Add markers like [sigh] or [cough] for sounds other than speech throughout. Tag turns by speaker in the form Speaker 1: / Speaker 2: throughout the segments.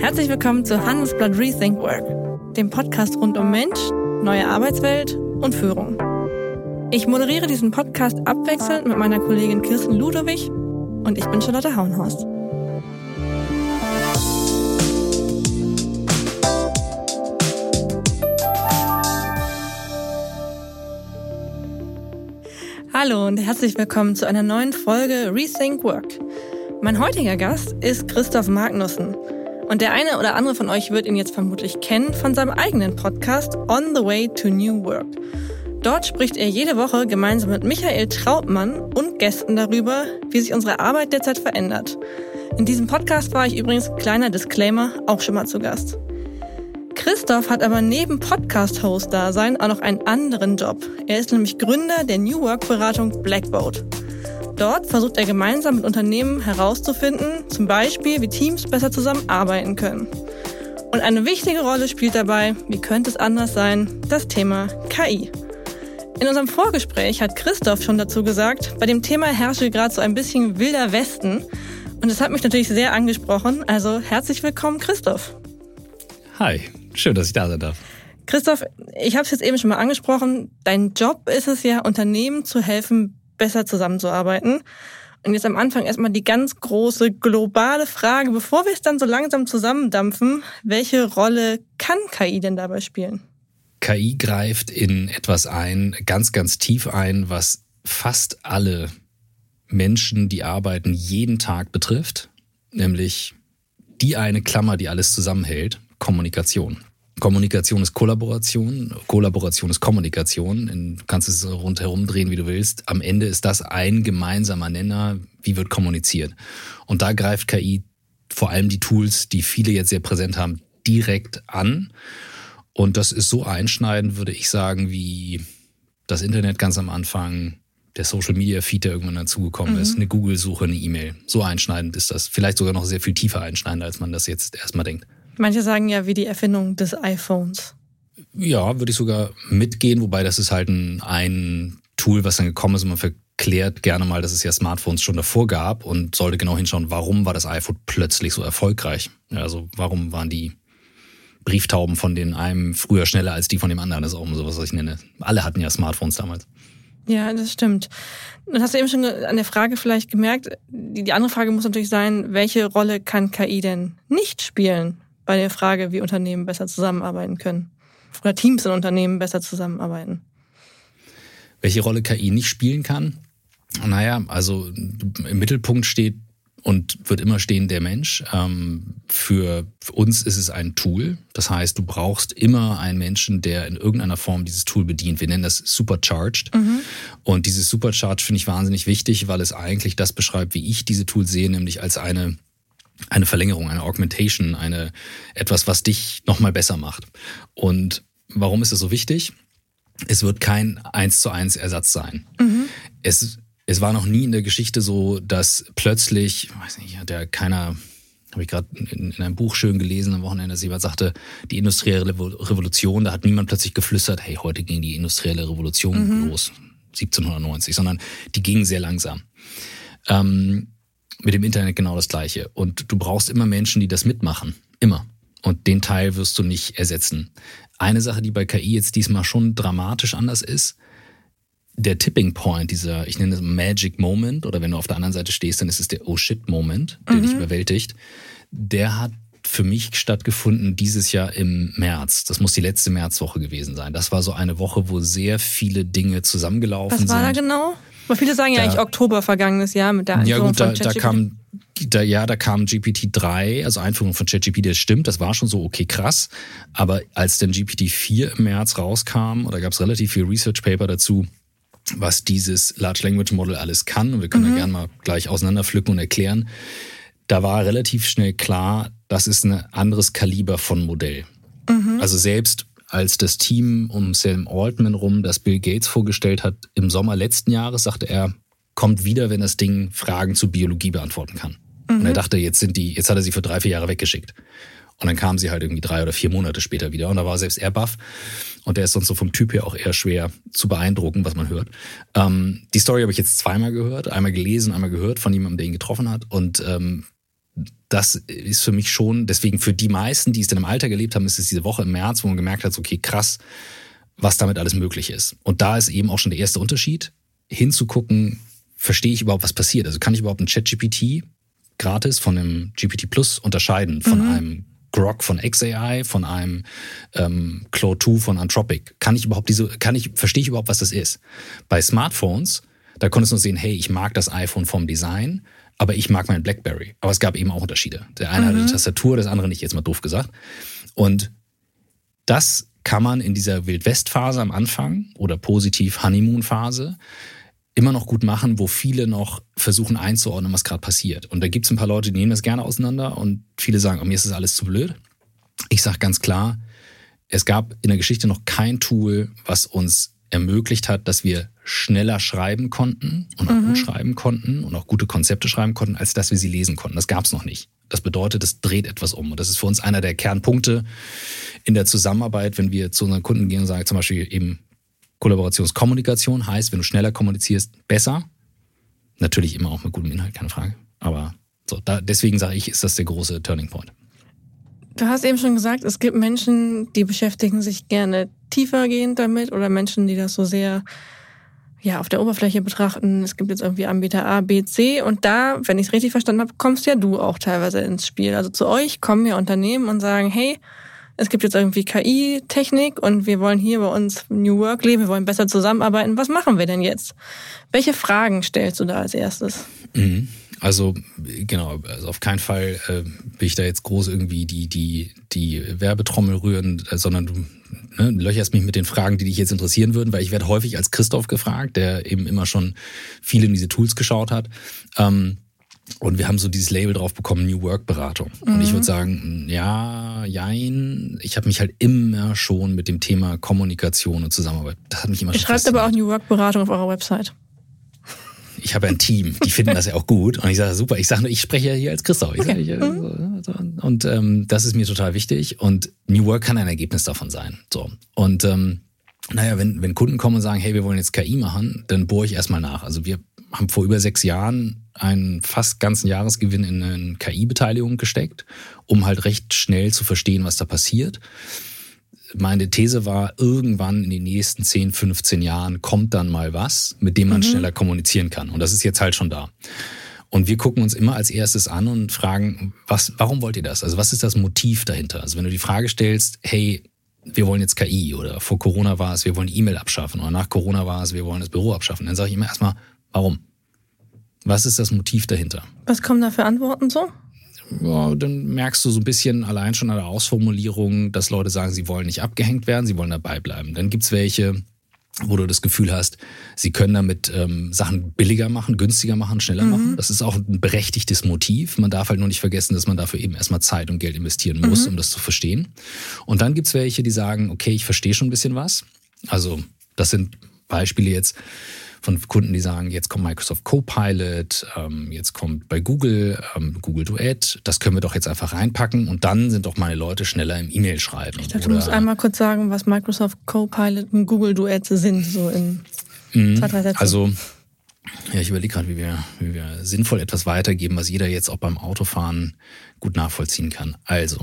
Speaker 1: Herzlich willkommen zu Handelsblatt Rethink Work, dem Podcast rund um Mensch, neue Arbeitswelt und Führung. Ich moderiere diesen Podcast abwechselnd mit meiner Kollegin Kirsten Ludowig und ich bin Charlotte Hauenhorst. Hallo und herzlich willkommen zu einer neuen Folge Rethink Work. Mein heutiger Gast ist Christoph Magnussen. Und der eine oder andere von euch wird ihn jetzt vermutlich kennen von seinem eigenen Podcast On the Way to New Work. Dort spricht er jede Woche gemeinsam mit Michael Trautmann und Gästen darüber, wie sich unsere Arbeit derzeit verändert. In diesem Podcast war ich übrigens, kleiner Disclaimer, auch schon mal zu Gast. Christoph hat aber neben Podcast-Host-Dasein auch noch einen anderen Job. Er ist nämlich Gründer der New Work-Beratung Blackboat. Dort versucht er gemeinsam mit Unternehmen herauszufinden, zum Beispiel, wie Teams besser zusammenarbeiten können. Und eine wichtige Rolle spielt dabei, wie könnte es anders sein, das Thema KI. In unserem Vorgespräch hat Christoph schon dazu gesagt, bei dem Thema herrsche gerade so ein bisschen wilder Westen. Und das hat mich natürlich sehr angesprochen. Also herzlich willkommen, Christoph.
Speaker 2: Hi, schön, dass ich da sein darf.
Speaker 1: Christoph, ich habe es jetzt eben schon mal angesprochen. Dein Job ist es ja, Unternehmen zu helfen, besser zusammenzuarbeiten. Und jetzt am Anfang erstmal die ganz große globale Frage, bevor wir es dann so langsam zusammendampfen, welche Rolle kann KI denn dabei spielen?
Speaker 2: KI greift in etwas ein, ganz, ganz tief ein, was fast alle Menschen, die arbeiten, jeden Tag betrifft, nämlich die eine Klammer, die alles zusammenhält, Kommunikation. Kommunikation ist Kollaboration, Kollaboration ist Kommunikation. Du kannst es rundherum drehen, wie du willst. Am Ende ist das ein gemeinsamer Nenner, wie wird kommuniziert. Und da greift KI vor allem die Tools, die viele jetzt sehr präsent haben, direkt an und das ist so einschneidend, würde ich sagen, wie das Internet ganz am Anfang, der Social Media Feed, der irgendwann dazugekommen mhm. ist, eine Google-Suche, eine E-Mail. So einschneidend ist das. Vielleicht sogar noch sehr viel tiefer einschneidend, als man das jetzt erstmal denkt.
Speaker 1: Manche sagen ja wie die Erfindung des iPhones.
Speaker 2: Ja, würde ich sogar mitgehen, wobei das ist halt ein, ein Tool, was dann gekommen ist und man verklärt gerne mal, dass es ja Smartphones schon davor gab und sollte genau hinschauen, warum war das iPhone plötzlich so erfolgreich? Also warum waren die Brieftauben von den einem früher schneller als die von dem anderen. Das ist auch sowas, was ich nenne. Alle hatten ja Smartphones damals.
Speaker 1: Ja, das stimmt. Dann hast du eben schon an der Frage vielleicht gemerkt, die, die andere Frage muss natürlich sein, welche Rolle kann KI denn nicht spielen bei der Frage, wie Unternehmen besser zusammenarbeiten können? Oder Teams in Unternehmen besser zusammenarbeiten?
Speaker 2: Welche Rolle KI nicht spielen kann? Naja, also im Mittelpunkt steht und wird immer stehen der Mensch. Ähm, für uns ist es ein Tool. Das heißt, du brauchst immer einen Menschen, der in irgendeiner Form dieses Tool bedient. Wir nennen das Supercharged. Mhm. Und dieses Supercharged finde ich wahnsinnig wichtig, weil es eigentlich das beschreibt, wie ich diese Tools sehe, nämlich als eine eine Verlängerung, eine Augmentation, eine etwas, was dich nochmal besser macht. Und warum ist es so wichtig? Es wird kein eins zu eins Ersatz sein. Mhm. Es es war noch nie in der Geschichte so, dass plötzlich, weiß nicht, hat ja keiner, habe ich gerade in, in, einem Buch schön gelesen am Wochenende, dass jemand sagte, die industrielle Revolution, da hat niemand plötzlich geflüstert, hey, heute ging die industrielle Revolution mhm. los, 1790, sondern die ging sehr langsam. Ähm, mit dem Internet genau das Gleiche. Und du brauchst immer Menschen, die das mitmachen. Immer. Und den Teil wirst du nicht ersetzen. Eine Sache, die bei KI jetzt diesmal schon dramatisch anders ist, der Tipping Point, dieser, ich nenne es Magic Moment, oder wenn du auf der anderen Seite stehst, dann ist es der Oh shit Moment, der mhm. dich überwältigt. Der hat für mich stattgefunden dieses Jahr im März. Das muss die letzte Märzwoche gewesen sein. Das war so eine Woche, wo sehr viele Dinge zusammengelaufen sind.
Speaker 1: Was war
Speaker 2: da
Speaker 1: genau? Weil viele sagen da, ja eigentlich Oktober vergangenes Jahr mit der Einführung
Speaker 2: ja, gut, da,
Speaker 1: von
Speaker 2: da kam da, ja, da kam GPT-3, also Einführung von ChatGPT, das stimmt, das war schon so okay krass. Aber als dann GPT-4 im März rauskam, oder gab es relativ viel Research Paper dazu, was dieses Large Language Model alles kann. Und wir können mhm. da gerne mal gleich auseinanderpflücken und erklären. Da war relativ schnell klar, das ist ein anderes Kaliber von Modell. Mhm. Also selbst als das Team um Sam Altman rum, das Bill Gates vorgestellt hat, im Sommer letzten Jahres, sagte er, kommt wieder, wenn das Ding Fragen zu Biologie beantworten kann. Mhm. Und er dachte, jetzt sind die, jetzt hat er sie für drei, vier Jahre weggeschickt. Und dann kam sie halt irgendwie drei oder vier Monate später wieder. Und da war selbst er baff. Und der ist sonst so vom Typ her auch eher schwer zu beeindrucken, was man hört. Ähm, die Story habe ich jetzt zweimal gehört. Einmal gelesen, einmal gehört von jemandem, der ihn getroffen hat. Und ähm, das ist für mich schon, deswegen für die meisten, die es dann im Alter gelebt haben, ist es diese Woche im März, wo man gemerkt hat, okay, krass, was damit alles möglich ist. Und da ist eben auch schon der erste Unterschied, hinzugucken, verstehe ich überhaupt, was passiert? Also kann ich überhaupt ein Chat-GPT gratis von einem GPT Plus unterscheiden, von mhm. einem Grok von XAI, von einem ähm, Claude 2 von Anthropic. Kann ich überhaupt diese, kann ich, verstehe ich überhaupt, was das ist? Bei Smartphones, da konntest du sehen, hey, ich mag das iPhone vom Design, aber ich mag mein BlackBerry. Aber es gab eben auch Unterschiede. Der eine mhm. hatte eine Tastatur, das andere nicht, jetzt mal doof gesagt. Und das kann man in dieser Wildwest-Phase am Anfang oder positiv Honeymoon-Phase immer noch gut machen, wo viele noch versuchen einzuordnen, was gerade passiert. Und da gibt es ein paar Leute, die nehmen das gerne auseinander und viele sagen, oh, mir ist das alles zu blöd. Ich sage ganz klar, es gab in der Geschichte noch kein Tool, was uns ermöglicht hat, dass wir schneller schreiben konnten und auch mhm. gut schreiben konnten und auch gute Konzepte schreiben konnten, als dass wir sie lesen konnten. Das gab es noch nicht. Das bedeutet, es dreht etwas um. Und das ist für uns einer der Kernpunkte in der Zusammenarbeit, wenn wir zu unseren Kunden gehen und sagen, zum Beispiel eben Kollaborationskommunikation heißt, wenn du schneller kommunizierst, besser. Natürlich immer auch mit gutem Inhalt, keine Frage. Aber so, da, deswegen sage ich, ist das der große Turning Point.
Speaker 1: Du hast eben schon gesagt, es gibt Menschen, die beschäftigen sich gerne tiefergehend damit oder Menschen, die das so sehr ja, auf der Oberfläche betrachten. Es gibt jetzt irgendwie Anbieter A, B, C und da, wenn ich es richtig verstanden habe, kommst ja du auch teilweise ins Spiel. Also zu euch kommen ja Unternehmen und sagen, hey, es gibt jetzt irgendwie KI-Technik und wir wollen hier bei uns New Work leben, wir wollen besser zusammenarbeiten. Was machen wir denn jetzt? Welche Fragen stellst du da als erstes?
Speaker 2: Mhm. Also genau, also auf keinen Fall äh, will ich da jetzt groß irgendwie die die die Werbetrommel rühren, äh, sondern du ne, löcherst mich mit den Fragen, die dich jetzt interessieren würden, weil ich werde häufig als Christoph gefragt, der eben immer schon viel in diese Tools geschaut hat. Ähm, und wir haben so dieses Label drauf bekommen, New Work Beratung. Mhm. Und ich würde mhm. sagen, ja, jein. Ich habe mich halt immer schon mit dem Thema Kommunikation und Zusammenarbeit. Das hat mich immer
Speaker 1: Ihr schreibt aber auch New Work Beratung auf eurer Website.
Speaker 2: Ich habe ein Team, die finden das ja auch gut. Und ich sage, super, ich sage nur, ich spreche ja hier als Christoph. Ich sag, mhm. so, und ähm, das ist mir total wichtig. Und New Work kann ein Ergebnis davon sein. So. Und ähm, naja, wenn, wenn Kunden kommen und sagen, hey, wir wollen jetzt KI machen, dann bohre ich erstmal nach. Also wir haben vor über sechs Jahren einen fast ganzen Jahresgewinn in eine KI-Beteiligung gesteckt, um halt recht schnell zu verstehen, was da passiert. Meine These war, irgendwann in den nächsten 10, 15 Jahren kommt dann mal was, mit dem man mhm. schneller kommunizieren kann. Und das ist jetzt halt schon da. Und wir gucken uns immer als erstes an und fragen, was, warum wollt ihr das? Also was ist das Motiv dahinter? Also wenn du die Frage stellst, hey, wir wollen jetzt KI oder vor Corona war es, wir wollen E-Mail abschaffen oder nach Corona war es, wir wollen das Büro abschaffen, dann sage ich immer erstmal, Warum? Was ist das Motiv dahinter?
Speaker 1: Was kommen da für Antworten so?
Speaker 2: Ja, dann merkst du so ein bisschen allein schon an der Ausformulierung, dass Leute sagen, sie wollen nicht abgehängt werden, sie wollen dabei bleiben. Dann gibt's welche, wo du das Gefühl hast, sie können damit ähm, Sachen billiger machen, günstiger machen, schneller mhm. machen. Das ist auch ein berechtigtes Motiv. Man darf halt nur nicht vergessen, dass man dafür eben erstmal Zeit und Geld investieren muss, mhm. um das zu verstehen. Und dann gibt's welche, die sagen, okay, ich verstehe schon ein bisschen was. Also das sind Beispiele jetzt von Kunden, die sagen, jetzt kommt Microsoft Copilot, ähm, jetzt kommt bei Google ähm, Google Duet, das können wir doch jetzt einfach reinpacken und dann sind doch meine Leute schneller im E-Mail schreiben.
Speaker 1: Ich dachte, du musst einmal kurz sagen, was Microsoft Copilot und Google Duet sind, so in mhm. zwei, drei Sätzen.
Speaker 2: Also ja, ich überlege gerade, wie wir, wie wir sinnvoll etwas weitergeben, was jeder jetzt auch beim Autofahren gut nachvollziehen kann. Also,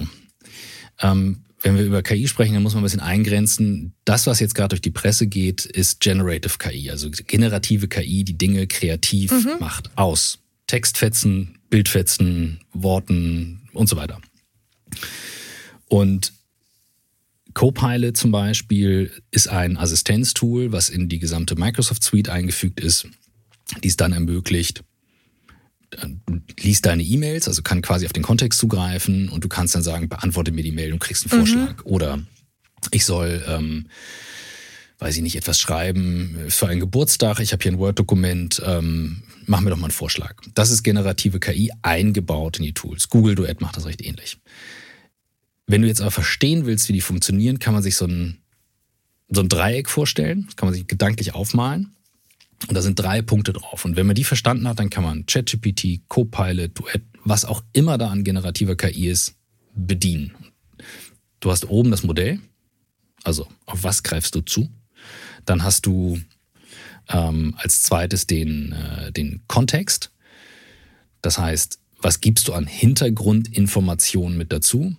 Speaker 2: ähm, wenn wir über KI sprechen, dann muss man ein bisschen eingrenzen. Das, was jetzt gerade durch die Presse geht, ist Generative KI, also generative KI, die Dinge kreativ mhm. macht aus Textfetzen, Bildfetzen, Worten und so weiter. Und Copilot zum Beispiel ist ein Assistenztool, was in die gesamte Microsoft Suite eingefügt ist, die es dann ermöglicht, liest deine E-Mails, also kann quasi auf den Kontext zugreifen und du kannst dann sagen, beantworte mir die Mail und kriegst einen Vorschlag. Mhm. Oder ich soll, ähm, weiß ich nicht, etwas schreiben für einen Geburtstag. Ich habe hier ein Word-Dokument, ähm, mach mir doch mal einen Vorschlag. Das ist generative KI eingebaut in die Tools. Google Duet macht das recht ähnlich. Wenn du jetzt aber verstehen willst, wie die funktionieren, kann man sich so ein, so ein Dreieck vorstellen. Das kann man sich gedanklich aufmalen. Und da sind drei Punkte drauf. Und wenn man die verstanden hat, dann kann man ChatGPT, Copilot, Duet, was auch immer da an generativer KI ist, bedienen. Du hast oben das Modell, also auf was greifst du zu? Dann hast du ähm, als zweites den, äh, den Kontext. Das heißt, was gibst du an Hintergrundinformationen mit dazu?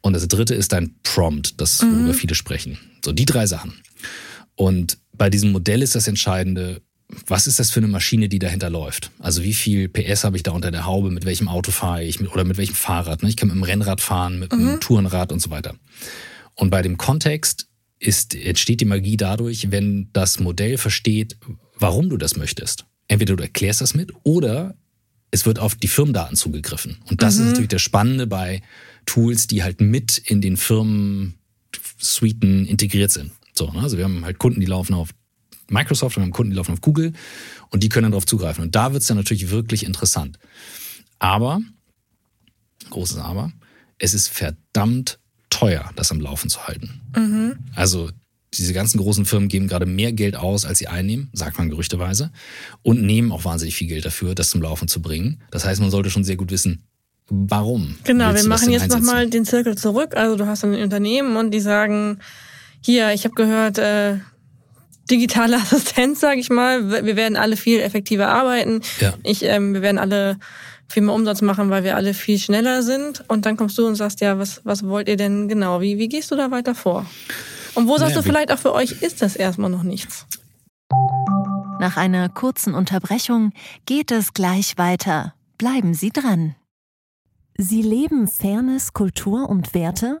Speaker 2: Und das dritte ist dein Prompt, das worüber mhm. viele sprechen. So, die drei Sachen. Und bei diesem Modell ist das Entscheidende, was ist das für eine Maschine, die dahinter läuft? Also wie viel PS habe ich da unter der Haube, mit welchem Auto fahre ich mit, oder mit welchem Fahrrad? Ne? Ich kann mit dem Rennrad fahren, mit einem mhm. Tourenrad und so weiter. Und bei dem Kontext ist, entsteht die Magie dadurch, wenn das Modell versteht, warum du das möchtest. Entweder du erklärst das mit oder es wird auf die Firmendaten zugegriffen. Und das mhm. ist natürlich das Spannende bei Tools, die halt mit in den Firmen-Suiten integriert sind. So, ne? Also wir haben halt Kunden, die laufen auf Microsoft und wir haben Kunden, die laufen auf Google und die können dann darauf zugreifen. Und da wird es dann natürlich wirklich interessant. Aber, großes Aber, es ist verdammt teuer, das am Laufen zu halten. Mhm. Also diese ganzen großen Firmen geben gerade mehr Geld aus, als sie einnehmen, sagt man gerüchteweise, und nehmen auch wahnsinnig viel Geld dafür, das zum Laufen zu bringen. Das heißt, man sollte schon sehr gut wissen, warum.
Speaker 1: Genau, wir machen jetzt nochmal den Zirkel zurück. Also du hast ein Unternehmen und die sagen, hier, ich habe gehört, äh, digitale [laughs] Assistenz, sage ich mal. Wir werden alle viel effektiver arbeiten. Ja. Ich, ähm, wir werden alle viel mehr Umsatz machen, weil wir alle viel schneller sind. Und dann kommst du und sagst, ja, was, was wollt ihr denn genau? Wie, wie gehst du da weiter vor? Und wo sagst naja, du vielleicht auch für euch ist das erstmal noch nichts?
Speaker 3: Nach einer kurzen Unterbrechung geht es gleich weiter. Bleiben Sie dran. Sie leben Fairness, Kultur und Werte?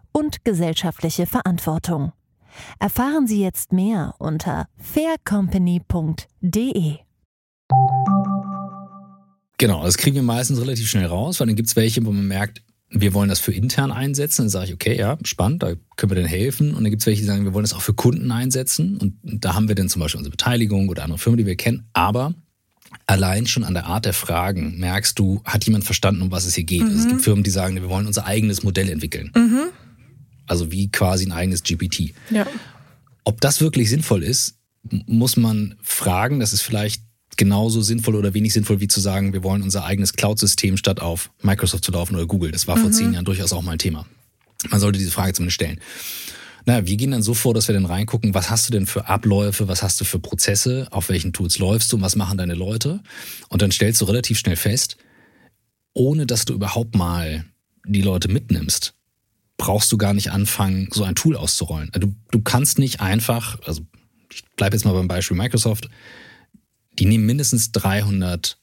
Speaker 3: und gesellschaftliche Verantwortung. Erfahren Sie jetzt mehr unter faircompany.de.
Speaker 2: Genau, das kriegen wir meistens relativ schnell raus, weil dann gibt es welche, wo man merkt, wir wollen das für intern einsetzen. Dann sage ich, okay, ja, spannend, da können wir denn helfen. Und dann gibt es welche, die sagen, wir wollen das auch für Kunden einsetzen. Und da haben wir dann zum Beispiel unsere Beteiligung oder andere Firmen, die wir kennen. Aber allein schon an der Art der Fragen merkst du, hat jemand verstanden, um was es hier geht. Mhm. Also es gibt mhm. Firmen, die sagen, wir wollen unser eigenes Modell entwickeln. Mhm. Also wie quasi ein eigenes GPT. Ja. Ob das wirklich sinnvoll ist, muss man fragen. Das ist vielleicht genauso sinnvoll oder wenig sinnvoll, wie zu sagen, wir wollen unser eigenes Cloud-System statt auf Microsoft zu laufen oder Google. Das war vor mhm. zehn Jahren durchaus auch mal ein Thema. Man sollte diese Frage zumindest stellen. Naja, wir gehen dann so vor, dass wir dann reingucken, was hast du denn für Abläufe, was hast du für Prozesse, auf welchen Tools läufst du und was machen deine Leute. Und dann stellst du relativ schnell fest, ohne dass du überhaupt mal die Leute mitnimmst, brauchst du gar nicht anfangen, so ein Tool auszurollen. Du, du kannst nicht einfach, also ich bleibe jetzt mal beim Beispiel Microsoft, die nehmen mindestens 300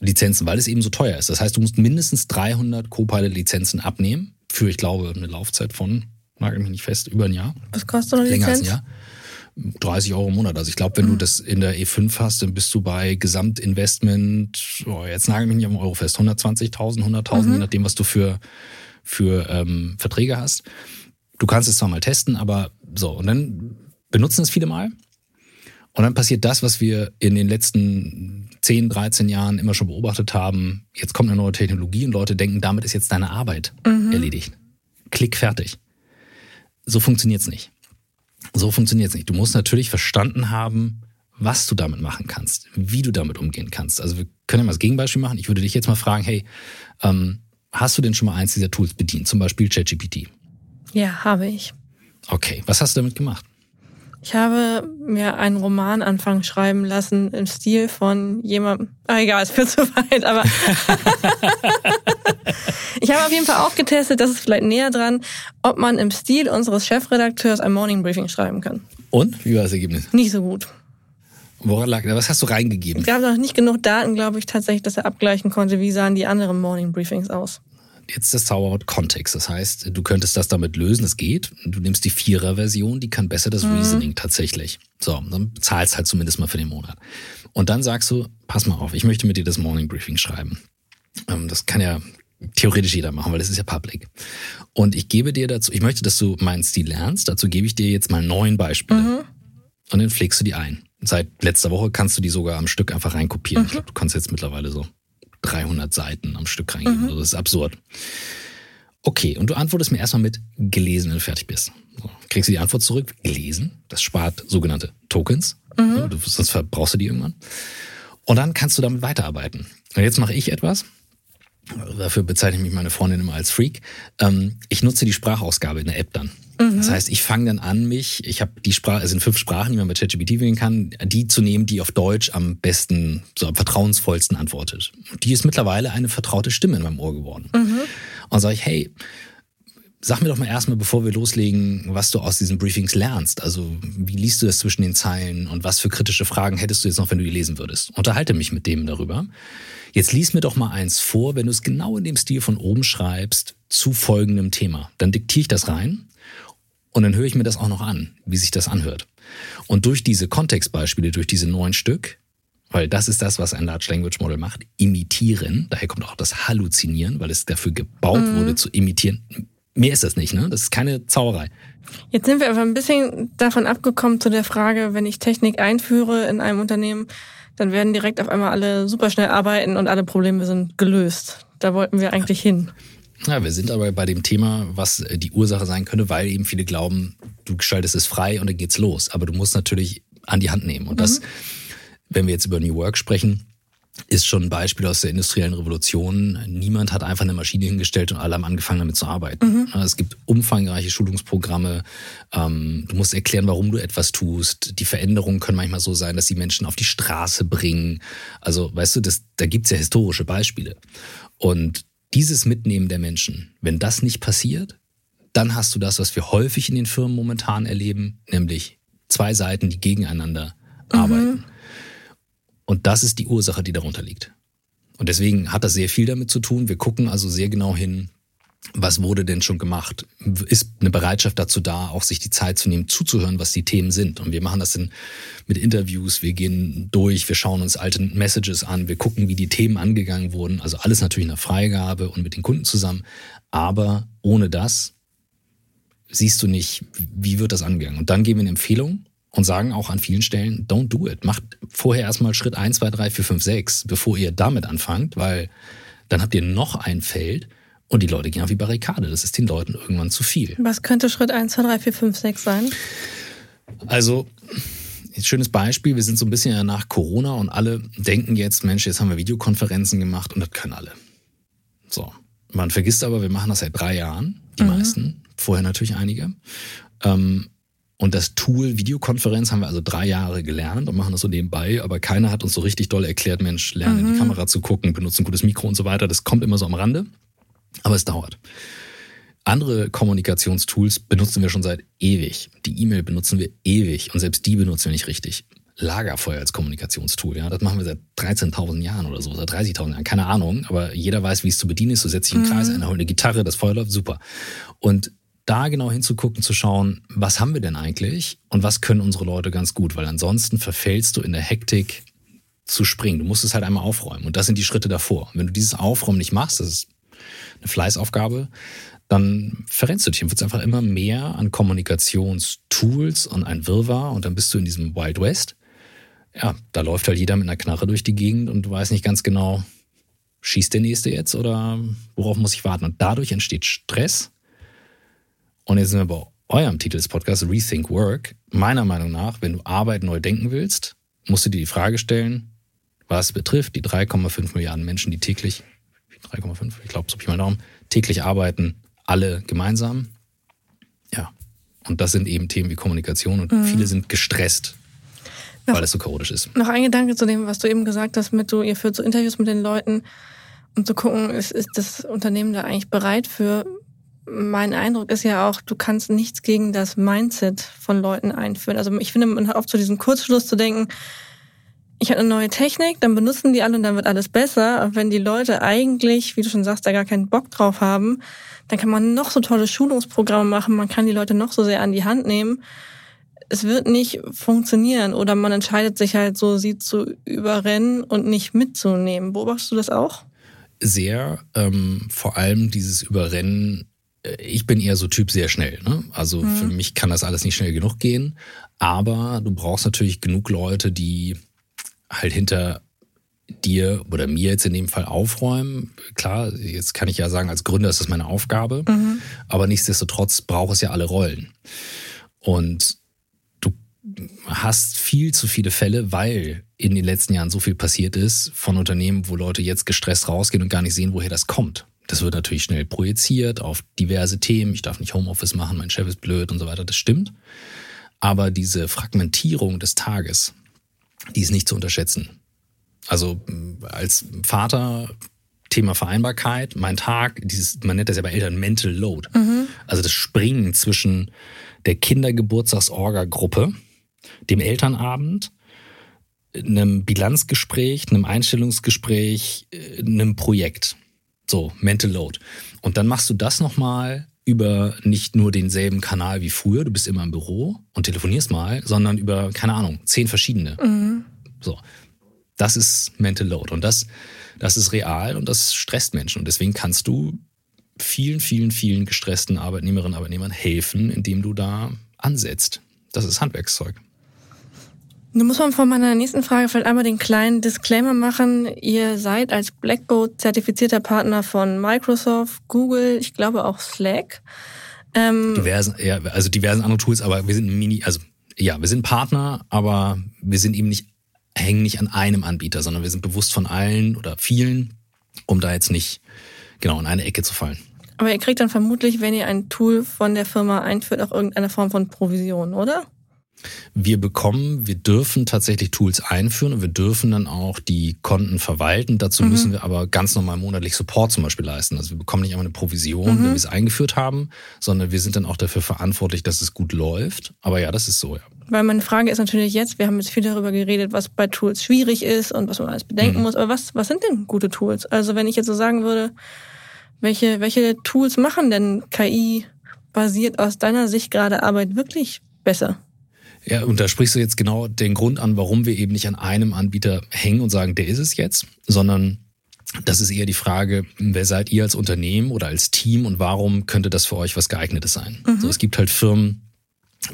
Speaker 2: Lizenzen, weil es eben so teuer ist. Das heißt, du musst mindestens 300 Copilot-Lizenzen abnehmen für, ich glaube, eine Laufzeit von, nagel mich nicht fest, über ein Jahr.
Speaker 1: Was kostet eine
Speaker 2: Länger
Speaker 1: Lizenz?
Speaker 2: Länger als ein Jahr. 30 Euro im Monat. Also ich glaube, wenn mhm. du das in der E5 hast, dann bist du bei Gesamtinvestment, oh, jetzt nagel mich nicht den Euro fest, 120.000, 100.000, mhm. je nachdem, was du für, für ähm, Verträge hast. Du kannst es zwar mal testen, aber so, und dann benutzen es viele mal und dann passiert das, was wir in den letzten 10, 13 Jahren immer schon beobachtet haben. Jetzt kommt eine neue Technologie und Leute denken, damit ist jetzt deine Arbeit mhm. erledigt. Klick fertig. So funktioniert's nicht. So funktioniert's nicht. Du musst natürlich verstanden haben, was du damit machen kannst, wie du damit umgehen kannst. Also wir können ja mal das Gegenbeispiel machen. Ich würde dich jetzt mal fragen, hey, ähm, hast du denn schon mal eins dieser Tools bedient? Zum Beispiel ChatGPT?
Speaker 1: Ja, habe ich.
Speaker 2: Okay, was hast du damit gemacht?
Speaker 1: Ich habe mir einen Roman anfangen schreiben lassen im Stil von jemandem. Ah, egal, es wird [laughs] zu weit, aber [laughs] ich habe auf jeden Fall auch getestet, das ist vielleicht näher dran, ob man im Stil unseres Chefredakteurs ein Morning Briefing schreiben kann.
Speaker 2: Und? Wie war das Ergebnis?
Speaker 1: Nicht so gut.
Speaker 2: Woran lag das? Was hast du reingegeben?
Speaker 1: Es gab noch nicht genug Daten, glaube ich, tatsächlich, dass er abgleichen konnte, wie sahen die anderen Morning Briefings aus
Speaker 2: jetzt das Zauberwort Kontext. Das heißt, du könntest das damit lösen, es geht. Du nimmst die Vierer-Version, die kann besser das mhm. Reasoning tatsächlich. So, dann zahlst halt zumindest mal für den Monat. Und dann sagst du, pass mal auf, ich möchte mit dir das Morning Briefing schreiben. Ähm, das kann ja theoretisch jeder machen, weil das ist ja public. Und ich gebe dir dazu, ich möchte, dass du meinen Stil lernst. Dazu gebe ich dir jetzt mal neun Beispiele. Mhm. Und dann pflegst du die ein. Seit letzter Woche kannst du die sogar am Stück einfach reinkopieren. Mhm. Ich glaube, du kannst jetzt mittlerweile so 300 Seiten am Stück reingeben. Mhm. Also das ist absurd. Okay, und du antwortest mir erstmal mit gelesen, wenn du fertig bist. So, kriegst du die Antwort zurück, gelesen. Das spart sogenannte Tokens. Mhm. sonst verbrauchst du die irgendwann. Und dann kannst du damit weiterarbeiten. Und jetzt mache ich etwas. Dafür bezeichne ich mich meine Freundin immer als Freak. Ähm, ich nutze die Sprachausgabe in der App dann. Mhm. Das heißt, ich fange dann an, mich, ich habe die Sprache, es sind fünf Sprachen, die man mit ChatGPT wählen kann, die zu nehmen, die auf Deutsch am besten, so am vertrauensvollsten antwortet. Die ist mittlerweile eine vertraute Stimme in meinem Ohr geworden. Mhm. Und sage ich, hey, Sag mir doch mal erstmal, bevor wir loslegen, was du aus diesen Briefings lernst. Also, wie liest du das zwischen den Zeilen und was für kritische Fragen hättest du jetzt noch, wenn du die lesen würdest? Unterhalte mich mit dem darüber. Jetzt lies mir doch mal eins vor, wenn du es genau in dem Stil von oben schreibst, zu folgendem Thema. Dann diktiere ich das rein und dann höre ich mir das auch noch an, wie sich das anhört. Und durch diese Kontextbeispiele, durch diese neun Stück, weil das ist das, was ein Large Language Model macht, imitieren, daher kommt auch das Halluzinieren, weil es dafür gebaut mhm. wurde zu imitieren, Mehr ist das nicht, ne? Das ist keine Zauberei.
Speaker 1: Jetzt sind wir aber ein bisschen davon abgekommen zu der Frage, wenn ich Technik einführe in einem Unternehmen, dann werden direkt auf einmal alle super schnell arbeiten und alle Probleme sind gelöst. Da wollten wir eigentlich hin.
Speaker 2: Ja, wir sind aber bei dem Thema, was die Ursache sein könnte, weil eben viele glauben, du schaltest es frei und dann geht's los. Aber du musst natürlich an die Hand nehmen. Und das, mhm. wenn wir jetzt über New Work sprechen, ist schon ein Beispiel aus der industriellen Revolution. Niemand hat einfach eine Maschine hingestellt und alle haben angefangen damit zu arbeiten. Mhm. Es gibt umfangreiche Schulungsprogramme. Ähm, du musst erklären, warum du etwas tust. Die Veränderungen können manchmal so sein, dass sie Menschen auf die Straße bringen. Also, weißt du, das, da gibt's ja historische Beispiele. Und dieses Mitnehmen der Menschen, wenn das nicht passiert, dann hast du das, was wir häufig in den Firmen momentan erleben, nämlich zwei Seiten, die gegeneinander mhm. arbeiten. Und das ist die Ursache, die darunter liegt. Und deswegen hat das sehr viel damit zu tun. Wir gucken also sehr genau hin, was wurde denn schon gemacht? Ist eine Bereitschaft dazu da, auch sich die Zeit zu nehmen, zuzuhören, was die Themen sind? Und wir machen das in, mit Interviews, wir gehen durch, wir schauen uns alte Messages an, wir gucken, wie die Themen angegangen wurden. Also alles natürlich in der Freigabe und mit den Kunden zusammen. Aber ohne das siehst du nicht, wie wird das angegangen. Und dann geben wir eine Empfehlung und sagen auch an vielen Stellen, don't do it. Macht vorher erstmal Schritt 1, 2, 3, 4, 5, 6, bevor ihr damit anfangt, weil dann habt ihr noch ein Feld und die Leute gehen auf die Barrikade. Das ist den Leuten irgendwann zu viel.
Speaker 1: Was könnte Schritt 1, 2, 3, 4, 5, 6 sein?
Speaker 2: Also, ein schönes Beispiel, wir sind so ein bisschen nach Corona und alle denken jetzt, Mensch, jetzt haben wir Videokonferenzen gemacht und das können alle. So. Man vergisst aber, wir machen das seit drei Jahren, die mhm. meisten, vorher natürlich einige. Ähm, und das Tool Videokonferenz haben wir also drei Jahre gelernt und machen das so nebenbei, aber keiner hat uns so richtig doll erklärt, Mensch, lerne mhm. in die Kamera zu gucken, benutze ein gutes Mikro und so weiter. Das kommt immer so am Rande, aber es dauert. Andere Kommunikationstools benutzen wir schon seit ewig. Die E-Mail benutzen wir ewig und selbst die benutzen wir nicht richtig. Lagerfeuer als Kommunikationstool, ja, das machen wir seit 13.000 Jahren oder so, seit 30.000 Jahren, keine Ahnung, aber jeder weiß, wie es zu bedienen ist. Du setzt dich im Kreis, mhm. einer holt eine Gitarre, das Feuer läuft, super. Und da genau hinzugucken, zu schauen, was haben wir denn eigentlich und was können unsere Leute ganz gut, weil ansonsten verfällst du in der Hektik zu springen. Du musst es halt einmal aufräumen und das sind die Schritte davor. wenn du dieses Aufräumen nicht machst, das ist eine Fleißaufgabe, dann verrennst du dich und wird einfach immer mehr an Kommunikationstools und ein Wirrwarr und dann bist du in diesem Wild West. Ja, da läuft halt jeder mit einer Knarre durch die Gegend und du weißt nicht ganz genau, schießt der nächste jetzt oder worauf muss ich warten? Und dadurch entsteht Stress und jetzt sind wir bei eurem Titel des Podcasts, Rethink Work. Meiner Meinung nach, wenn du Arbeit neu denken willst, musst du dir die Frage stellen, was betrifft die 3,5 Milliarden Menschen, die täglich, 3,5, ich glaube, so Pi mal Daumen, täglich arbeiten, alle gemeinsam. Ja. Und das sind eben Themen wie Kommunikation und mhm. viele sind gestresst, noch, weil es so chaotisch ist.
Speaker 1: Noch ein Gedanke zu dem, was du eben gesagt hast, mit du, ihr führt so Interviews mit den Leuten, um zu gucken, ist, ist das Unternehmen da eigentlich bereit für mein Eindruck ist ja auch, du kannst nichts gegen das Mindset von Leuten einführen. Also ich finde, man hat oft so diesen Kurzschluss zu denken, ich habe eine neue Technik, dann benutzen die alle und dann wird alles besser. Aber wenn die Leute eigentlich, wie du schon sagst, da gar keinen Bock drauf haben, dann kann man noch so tolle Schulungsprogramme machen, man kann die Leute noch so sehr an die Hand nehmen. Es wird nicht funktionieren oder man entscheidet sich halt so, sie zu überrennen und nicht mitzunehmen. Beobachtest du das auch?
Speaker 2: Sehr, ähm, vor allem dieses Überrennen ich bin eher so Typ sehr schnell. Ne? Also mhm. für mich kann das alles nicht schnell genug gehen. Aber du brauchst natürlich genug Leute, die halt hinter dir oder mir jetzt in dem Fall aufräumen. Klar, jetzt kann ich ja sagen, als Gründer ist das meine Aufgabe, mhm. aber nichtsdestotrotz braucht es ja alle Rollen. Und du hast viel zu viele Fälle, weil in den letzten Jahren so viel passiert ist von Unternehmen, wo Leute jetzt gestresst rausgehen und gar nicht sehen, woher das kommt. Das wird natürlich schnell projiziert auf diverse Themen. Ich darf nicht Homeoffice machen, mein Chef ist blöd und so weiter. Das stimmt. Aber diese Fragmentierung des Tages, die ist nicht zu unterschätzen. Also als Vater Thema Vereinbarkeit, mein Tag, dieses, man nennt das ja bei Eltern Mental Load. Mhm. Also das Springen zwischen der Kindergeburtstagsorga-Gruppe, dem Elternabend, einem Bilanzgespräch, einem Einstellungsgespräch, einem Projekt. So, Mental Load. Und dann machst du das nochmal über nicht nur denselben Kanal wie früher, du bist immer im Büro und telefonierst mal, sondern über, keine Ahnung, zehn verschiedene. Mhm. So. Das ist Mental Load. Und das, das ist real und das stresst Menschen. Und deswegen kannst du vielen, vielen, vielen gestressten Arbeitnehmerinnen und Arbeitnehmern helfen, indem du da ansetzt. Das ist Handwerkszeug.
Speaker 1: Nun muss man vor meiner nächsten Frage vielleicht einmal den kleinen Disclaimer machen. Ihr seid als Blackboard zertifizierter Partner von Microsoft, Google, ich glaube auch Slack.
Speaker 2: Ähm diversen, ja, also diversen andere Tools, aber wir sind mini, also ja, wir sind Partner, aber wir sind eben nicht, hängen nicht an einem Anbieter, sondern wir sind bewusst von allen oder vielen, um da jetzt nicht genau in eine Ecke zu fallen.
Speaker 1: Aber ihr kriegt dann vermutlich, wenn ihr ein Tool von der Firma einführt, auch irgendeine Form von Provision, oder?
Speaker 2: Wir bekommen, wir dürfen tatsächlich Tools einführen und wir dürfen dann auch die Konten verwalten. Dazu mhm. müssen wir aber ganz normal monatlich Support zum Beispiel leisten. Also wir bekommen nicht einmal eine Provision, mhm. wenn wir es eingeführt haben, sondern wir sind dann auch dafür verantwortlich, dass es gut läuft. Aber ja, das ist so, ja.
Speaker 1: Weil meine Frage ist natürlich jetzt, wir haben jetzt viel darüber geredet, was bei Tools schwierig ist und was man alles bedenken mhm. muss. Aber was, was sind denn gute Tools? Also wenn ich jetzt so sagen würde, welche, welche Tools machen denn KI basiert aus deiner Sicht gerade Arbeit wirklich besser?
Speaker 2: Ja, und da sprichst du jetzt genau den Grund an, warum wir eben nicht an einem Anbieter hängen und sagen, der ist es jetzt, sondern das ist eher die Frage, wer seid ihr als Unternehmen oder als Team und warum könnte das für euch was geeignetes sein? Mhm. So, es gibt halt Firmen,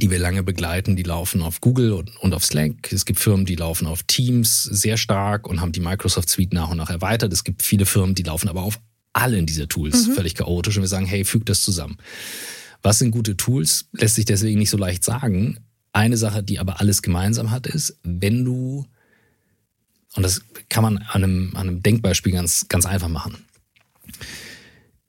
Speaker 2: die wir lange begleiten, die laufen auf Google und, und auf Slack. Es gibt Firmen, die laufen auf Teams sehr stark und haben die Microsoft Suite nach und nach erweitert. Es gibt viele Firmen, die laufen aber auf allen dieser Tools mhm. völlig chaotisch und wir sagen, hey, füg das zusammen. Was sind gute Tools? Lässt sich deswegen nicht so leicht sagen. Eine Sache, die aber alles gemeinsam hat, ist, wenn du, und das kann man an einem, an einem Denkbeispiel ganz, ganz einfach machen.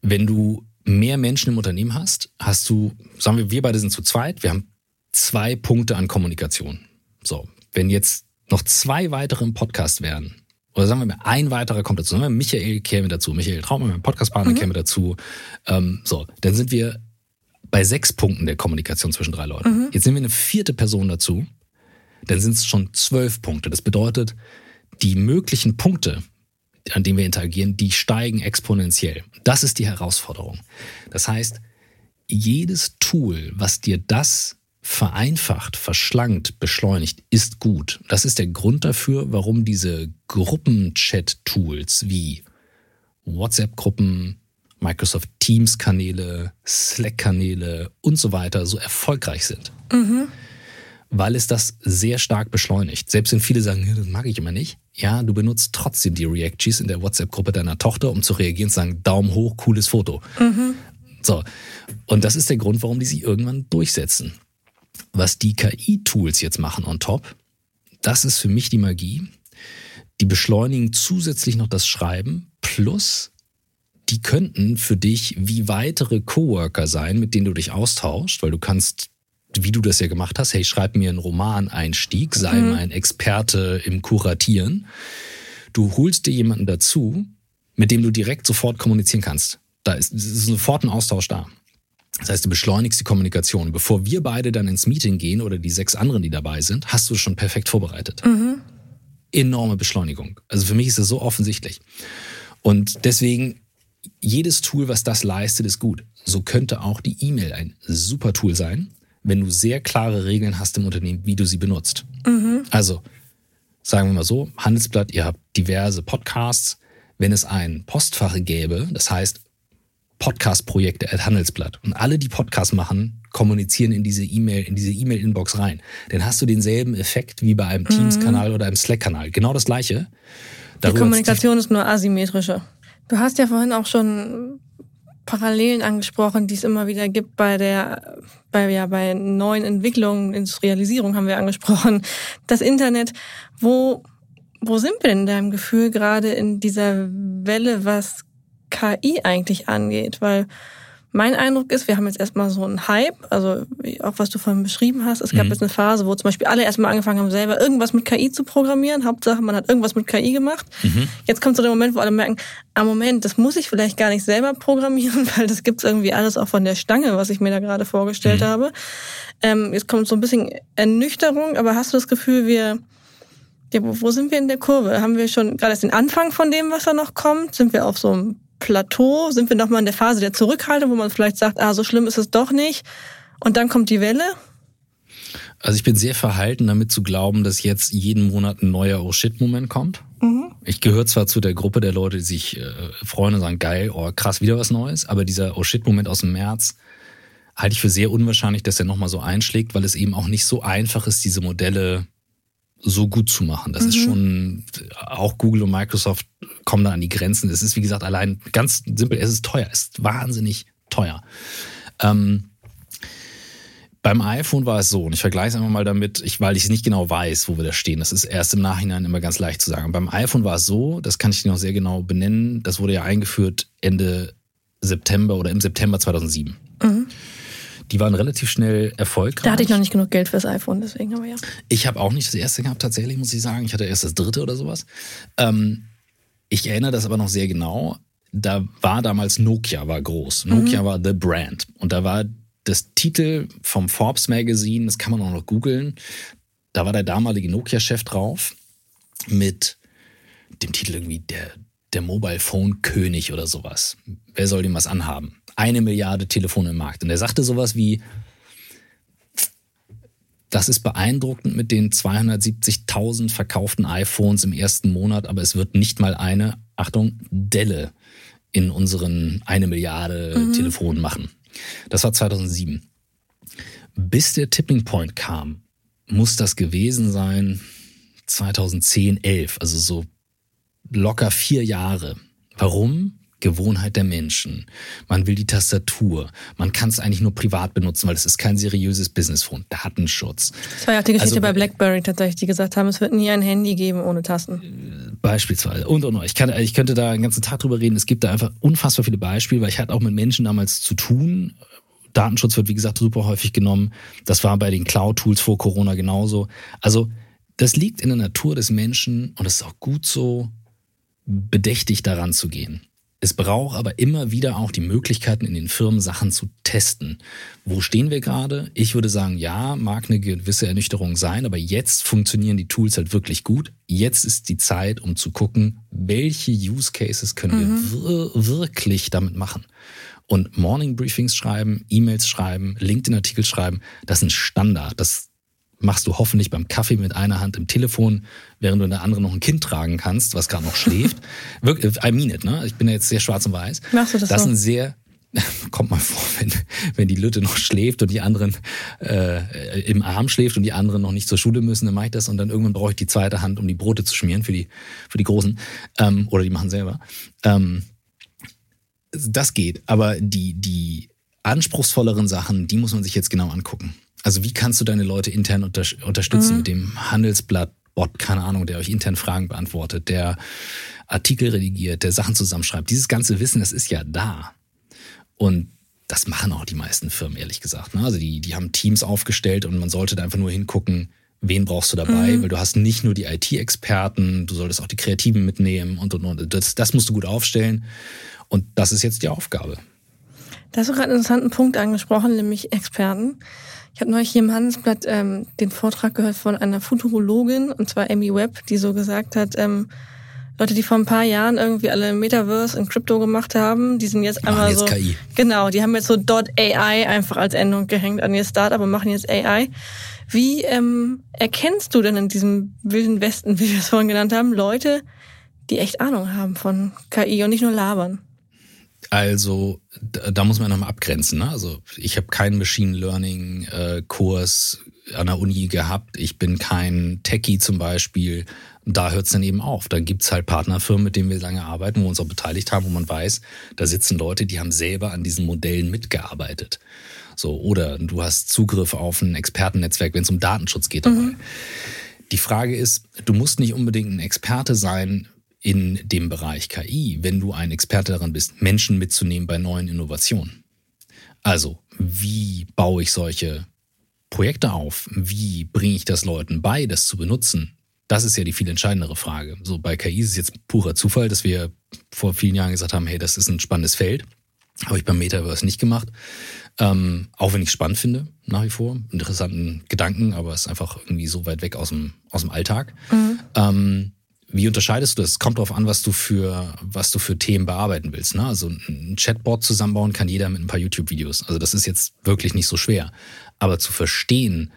Speaker 2: Wenn du mehr Menschen im Unternehmen hast, hast du, sagen wir, wir beide sind zu zweit, wir haben zwei Punkte an Kommunikation. So, wenn jetzt noch zwei weitere im Podcast wären, oder sagen wir mal, ein weiterer kommt dazu, sagen wir, Michael käme dazu, Michael Trautmann, mein Podcastpartner, mhm. käme dazu, ähm, so, dann sind wir bei sechs Punkten der Kommunikation zwischen drei Leuten. Mhm. Jetzt nehmen wir eine vierte Person dazu, dann sind es schon zwölf Punkte. Das bedeutet, die möglichen Punkte, an denen wir interagieren, die steigen exponentiell. Das ist die Herausforderung. Das heißt, jedes Tool, was dir das vereinfacht, verschlankt, beschleunigt, ist gut. Das ist der Grund dafür, warum diese Gruppenchat-Tools wie WhatsApp-Gruppen, Microsoft Teams-Kanäle, Slack-Kanäle und so weiter so erfolgreich sind. Mhm. Weil es das sehr stark beschleunigt. Selbst wenn viele sagen, das mag ich immer nicht. Ja, du benutzt trotzdem die Reactions in der WhatsApp-Gruppe deiner Tochter, um zu reagieren und zu sagen, Daumen hoch, cooles Foto. Mhm. So. Und das ist der Grund, warum die sich irgendwann durchsetzen. Was die KI-Tools jetzt machen on top, das ist für mich die Magie. Die beschleunigen zusätzlich noch das Schreiben plus die könnten für dich wie weitere Coworker sein, mit denen du dich austauschst, weil du kannst wie du das ja gemacht hast, hey, schreib mir einen Romaneinstieg, sei mhm. mein Experte im Kuratieren. Du holst dir jemanden dazu, mit dem du direkt sofort kommunizieren kannst. Da ist, ist sofort ein Austausch da. Das heißt, du beschleunigst die Kommunikation. Bevor wir beide dann ins Meeting gehen oder die sechs anderen, die dabei sind, hast du schon perfekt vorbereitet. Mhm. Enorme Beschleunigung. Also für mich ist das so offensichtlich. Und deswegen jedes Tool, was das leistet, ist gut. So könnte auch die E-Mail ein super Tool sein, wenn du sehr klare Regeln hast im Unternehmen, wie du sie benutzt. Mhm. Also, sagen wir mal so, Handelsblatt, ihr habt diverse Podcasts. Wenn es ein Postfach gäbe, das heißt Podcast-Projekte at Handelsblatt und alle, die Podcasts machen, kommunizieren in diese E-Mail, in diese E-Mail-Inbox rein, dann hast du denselben Effekt wie bei einem mhm. Teams-Kanal oder einem Slack-Kanal. Genau das gleiche.
Speaker 1: Die Kommunikation ist nur asymmetrische. Du hast ja vorhin auch schon Parallelen angesprochen, die es immer wieder gibt bei der, bei, ja, bei neuen Entwicklungen, Industrialisierung haben wir angesprochen. [laughs] Das Internet, wo, wo sind wir denn in deinem Gefühl gerade in dieser Welle, was KI eigentlich angeht? Weil mein Eindruck ist, wir haben jetzt erstmal so einen Hype, also auch was du vorhin beschrieben hast. Es gab mhm. jetzt eine Phase, wo zum Beispiel alle erstmal angefangen haben, selber irgendwas mit KI zu programmieren. Hauptsache, man hat irgendwas mit KI gemacht. Mhm. Jetzt kommt so der Moment, wo alle merken, ah Moment, das muss ich vielleicht gar nicht selber programmieren, [laughs] weil das gibt's irgendwie alles auch von der Stange, was ich mir da gerade vorgestellt mhm. habe. Ähm, jetzt kommt so ein bisschen Ernüchterung, aber hast du das Gefühl, wir ja, wo sind wir in der Kurve? Haben wir schon gerade den Anfang von dem, was da noch kommt? Sind wir auf so einem Plateau? Sind wir nochmal in der Phase der Zurückhaltung, wo man vielleicht sagt, ah, so schlimm ist es doch nicht? Und dann kommt die Welle?
Speaker 2: Also ich bin sehr verhalten damit zu glauben, dass jetzt jeden Monat ein neuer Oh shit-Moment kommt. Mhm. Ich gehöre zwar zu der Gruppe der Leute, die sich äh, freuen und sagen, geil, oh krass, wieder was Neues, aber dieser Oh shit-Moment aus dem März halte ich für sehr unwahrscheinlich, dass er nochmal so einschlägt, weil es eben auch nicht so einfach ist, diese Modelle so gut zu machen. Das mhm. ist schon, auch Google und Microsoft kommen da an die Grenzen. Es ist, wie gesagt, allein ganz simpel, es ist teuer, es ist wahnsinnig teuer. Ähm, beim iPhone war es so, und ich vergleiche es einfach mal damit, ich, weil ich nicht genau weiß, wo wir da stehen. Das ist erst im Nachhinein immer ganz leicht zu sagen. Beim iPhone war es so, das kann ich noch sehr genau benennen, das wurde ja eingeführt Ende September oder im September 2007. Mhm. Die waren relativ schnell erfolgreich.
Speaker 1: Da hatte ich noch nicht genug Geld fürs iPhone, deswegen aber ja.
Speaker 2: Ich habe auch nicht das erste gehabt, tatsächlich, muss ich sagen. Ich hatte erst das dritte oder sowas. Ähm, ich erinnere das aber noch sehr genau. Da war damals Nokia war groß. Nokia mhm. war the brand. Und da war das Titel vom Forbes Magazine, das kann man auch noch googeln. Da war der damalige Nokia-Chef drauf mit dem Titel irgendwie der, der Mobile Phone König oder sowas. Wer soll dem was anhaben? Eine Milliarde Telefone im Markt. Und er sagte sowas wie, das ist beeindruckend mit den 270.000 verkauften iPhones im ersten Monat, aber es wird nicht mal eine, Achtung, Delle in unseren eine Milliarde mhm. Telefonen machen. Das war 2007. Bis der Tipping Point kam, muss das gewesen sein 2010, 11, also so locker vier Jahre. Warum? Gewohnheit der Menschen. Man will die Tastatur. Man kann es eigentlich nur privat benutzen, weil es ist kein seriöses Businessphone. Datenschutz.
Speaker 1: Das war ja auch die Geschichte also, bei BlackBerry tatsächlich, die gesagt haben, es wird nie ein Handy geben ohne Tasten.
Speaker 2: Beispielsweise. Und, und, und. Ich, kann, ich könnte da einen ganzen Tag drüber reden. Es gibt da einfach unfassbar viele Beispiele, weil ich hatte auch mit Menschen damals zu tun. Datenschutz wird, wie gesagt, super häufig genommen. Das war bei den Cloud-Tools vor Corona genauso. Also, das liegt in der Natur des Menschen und es ist auch gut so, bedächtig daran zu gehen. Es braucht aber immer wieder auch die Möglichkeiten in den Firmen, Sachen zu testen. Wo stehen wir gerade? Ich würde sagen, ja, mag eine gewisse Ernüchterung sein, aber jetzt funktionieren die Tools halt wirklich gut. Jetzt ist die Zeit, um zu gucken, welche Use Cases können mhm. wir wirklich damit machen. Und Morning Briefings schreiben, E-Mails schreiben, LinkedIn-Artikel schreiben, das ist ein Standard. Das machst du hoffentlich beim Kaffee mit einer Hand im Telefon, während du in der anderen noch ein Kind tragen kannst, was gerade noch schläft. [laughs] Wirklich, I mean it, ne? Ich bin ja jetzt sehr schwarz und weiß.
Speaker 1: Machst du das,
Speaker 2: das
Speaker 1: so?
Speaker 2: ist ein sehr [laughs] kommt mal vor, wenn, wenn die Lütte noch schläft und die anderen äh, im Arm schläft und die anderen noch nicht zur Schule müssen, dann mache ich das und dann irgendwann brauche ich die zweite Hand, um die Brote zu schmieren für die, für die Großen. Ähm, oder die machen selber. Ähm, das geht, aber die, die anspruchsvolleren Sachen, die muss man sich jetzt genau angucken. Also wie kannst du deine Leute intern unter, unterstützen mhm. mit dem Handelsblatt Bot, keine Ahnung, der euch intern Fragen beantwortet, der Artikel redigiert, der Sachen zusammenschreibt. Dieses ganze Wissen, das ist ja da. Und das machen auch die meisten Firmen, ehrlich gesagt. Ne? Also die, die haben Teams aufgestellt und man sollte da einfach nur hingucken, wen brauchst du dabei, mhm. weil du hast nicht nur die IT-Experten, du solltest auch die Kreativen mitnehmen und, und, und. Das, das musst du gut aufstellen. Und das ist jetzt die Aufgabe.
Speaker 1: Da hast du gerade einen interessanten Punkt angesprochen, nämlich Experten. Ich habe neulich hier im Handelsblatt ähm, den Vortrag gehört von einer Futurologin, und zwar Amy Webb, die so gesagt hat, ähm, Leute, die vor ein paar Jahren irgendwie alle Metaverse und Crypto gemacht haben, die sind jetzt einmal jetzt so. KI. Genau, die haben jetzt so .ai einfach als Endung gehängt an ihr Startup und machen jetzt AI. Wie ähm, erkennst du denn in diesem wilden Westen, wie wir es vorhin genannt haben, Leute, die echt Ahnung haben von KI und nicht nur labern?
Speaker 2: Also da, da muss man nochmal abgrenzen. Ne? Also ich habe keinen Machine Learning äh, Kurs an der Uni gehabt, ich bin kein Techie zum Beispiel. Da hört es dann eben auf. Da gibt's halt Partnerfirmen, mit denen wir lange arbeiten, wo wir uns auch beteiligt haben, wo man weiß, da sitzen Leute, die haben selber an diesen Modellen mitgearbeitet. So, oder du hast Zugriff auf ein Expertennetzwerk, wenn es um Datenschutz geht dabei. Mhm. Die Frage ist, du musst nicht unbedingt ein Experte sein in dem Bereich KI, wenn du ein Experte daran bist, Menschen mitzunehmen bei neuen Innovationen. Also, wie baue ich solche Projekte auf? Wie bringe ich das Leuten bei, das zu benutzen? Das ist ja die viel entscheidendere Frage. So bei KI ist es jetzt purer Zufall, dass wir vor vielen Jahren gesagt haben, hey, das ist ein spannendes Feld. Habe ich beim Metaverse nicht gemacht. Ähm, auch wenn ich es spannend finde, nach wie vor. Interessanten Gedanken, aber es ist einfach irgendwie so weit weg aus dem, aus dem Alltag. Mhm. Ähm, wie unterscheidest du das? Es kommt darauf an, was du für, was du für Themen bearbeiten willst. Ne? Also ein Chatbot zusammenbauen kann jeder mit ein paar YouTube-Videos. Also das ist jetzt wirklich nicht so schwer. Aber zu verstehen,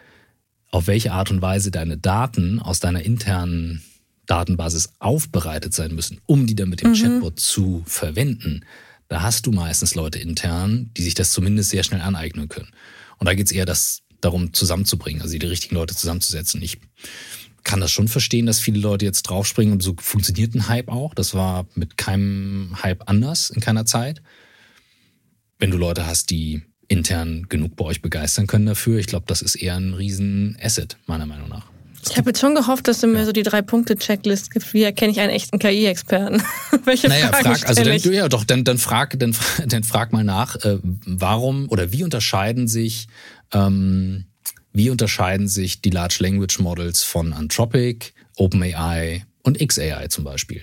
Speaker 2: auf welche Art und Weise deine Daten aus deiner internen Datenbasis aufbereitet sein müssen, um die dann mit dem mhm. Chatbot zu verwenden, da hast du meistens Leute intern, die sich das zumindest sehr schnell aneignen können. Und da geht es eher das, darum, zusammenzubringen, also die richtigen Leute zusammenzusetzen. Ich kann das schon verstehen, dass viele Leute jetzt draufspringen und so funktioniert ein Hype auch. Das war mit keinem Hype anders in keiner Zeit. Wenn du Leute hast, die intern genug bei euch begeistern können dafür, ich glaube, das ist eher ein riesen Asset, meiner Meinung nach.
Speaker 1: Ich habe jetzt schon gehofft, dass du mir so die drei Punkte Checklist gibst. Wie erkenne ich einen echten KI-Experten? [laughs]
Speaker 2: Welche naja, Fragen frag, also dann, ja doch, dann, dann frag, dann, [laughs] dann frag mal nach, äh, warum oder wie unterscheiden sich ähm, wie unterscheiden sich die Large Language Models von Anthropic, OpenAI und XAI zum Beispiel?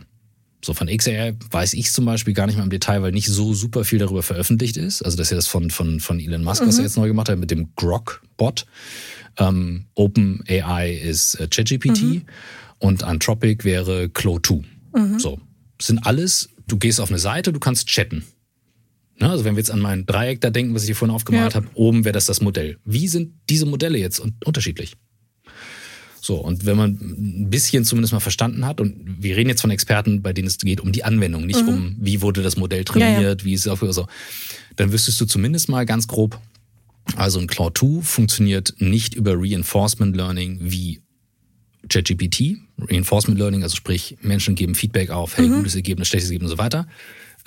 Speaker 2: So von XAI weiß ich zum Beispiel gar nicht mehr im Detail, weil nicht so super viel darüber veröffentlicht ist. Also das ist ja das von, von, von Elon Musk, mhm. was er jetzt neu gemacht hat mit dem Grok-Bot. Ähm, OpenAI ist äh, ChatGPT mhm. und Anthropic wäre Clo 2. Mhm. So. Das sind alles, du gehst auf eine Seite, du kannst chatten. Ne, also wenn wir jetzt an mein Dreieck da denken, was ich hier vorhin aufgemalt ja. habe, oben wäre das das Modell. Wie sind diese Modelle jetzt unterschiedlich? So, und wenn man ein bisschen zumindest mal verstanden hat, und wir reden jetzt von Experten, bei denen es geht um die Anwendung, nicht mhm. um, wie wurde das Modell trainiert, ja, ja. wie ist es auch so, dann wüsstest du zumindest mal ganz grob, also ein Cloud 2 funktioniert nicht über Reinforcement Learning wie ChatGPT. Reinforcement Learning, also sprich, Menschen geben Feedback auf, hey, mhm. gutes Ergebnis, schlechtes Ergebnis und so weiter,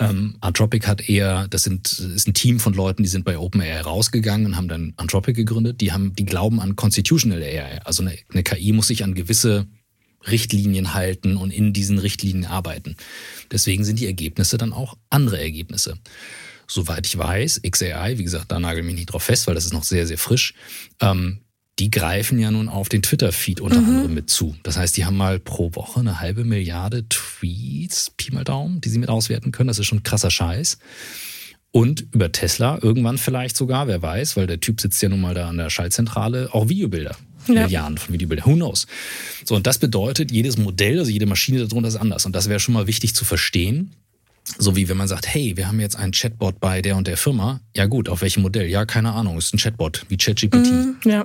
Speaker 2: ähm, Anthropic hat eher, das sind ist ein Team von Leuten, die sind bei OpenAI rausgegangen und haben dann Anthropic gegründet. Die haben, die glauben an Constitutional AI. Also eine, eine KI muss sich an gewisse Richtlinien halten und in diesen Richtlinien arbeiten. Deswegen sind die Ergebnisse dann auch andere Ergebnisse. Soweit ich weiß, XAI, wie gesagt, da nagel mich nicht drauf fest, weil das ist noch sehr, sehr frisch, ähm, die greifen ja nun auf den Twitter-Feed unter mhm. anderem mit zu. Das heißt, die haben mal pro Woche eine halbe Milliarde Tweets, Pi mal Daumen, die sie mit auswerten können. Das ist schon krasser Scheiß. Und über Tesla irgendwann vielleicht sogar, wer weiß, weil der Typ sitzt ja nun mal da an der Schaltzentrale, auch Videobilder. Ja. Milliarden von Videobildern. Who knows? So, und das bedeutet, jedes Modell, also jede Maschine darunter ist anders. Und das wäre schon mal wichtig zu verstehen. So wie wenn man sagt, hey, wir haben jetzt einen Chatbot bei der und der Firma. Ja gut, auf welchem Modell? Ja, keine Ahnung, ist ein Chatbot, wie ChatGPT.
Speaker 1: Mm, ja.